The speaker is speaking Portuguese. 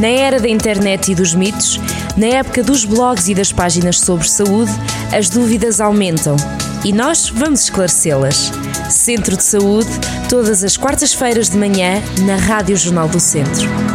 Na era da internet e dos mitos, na época dos blogs e das páginas sobre saúde, as dúvidas aumentam e nós vamos esclarecê-las. Centro de Saúde, todas as quartas-feiras de manhã, na Rádio Jornal do Centro.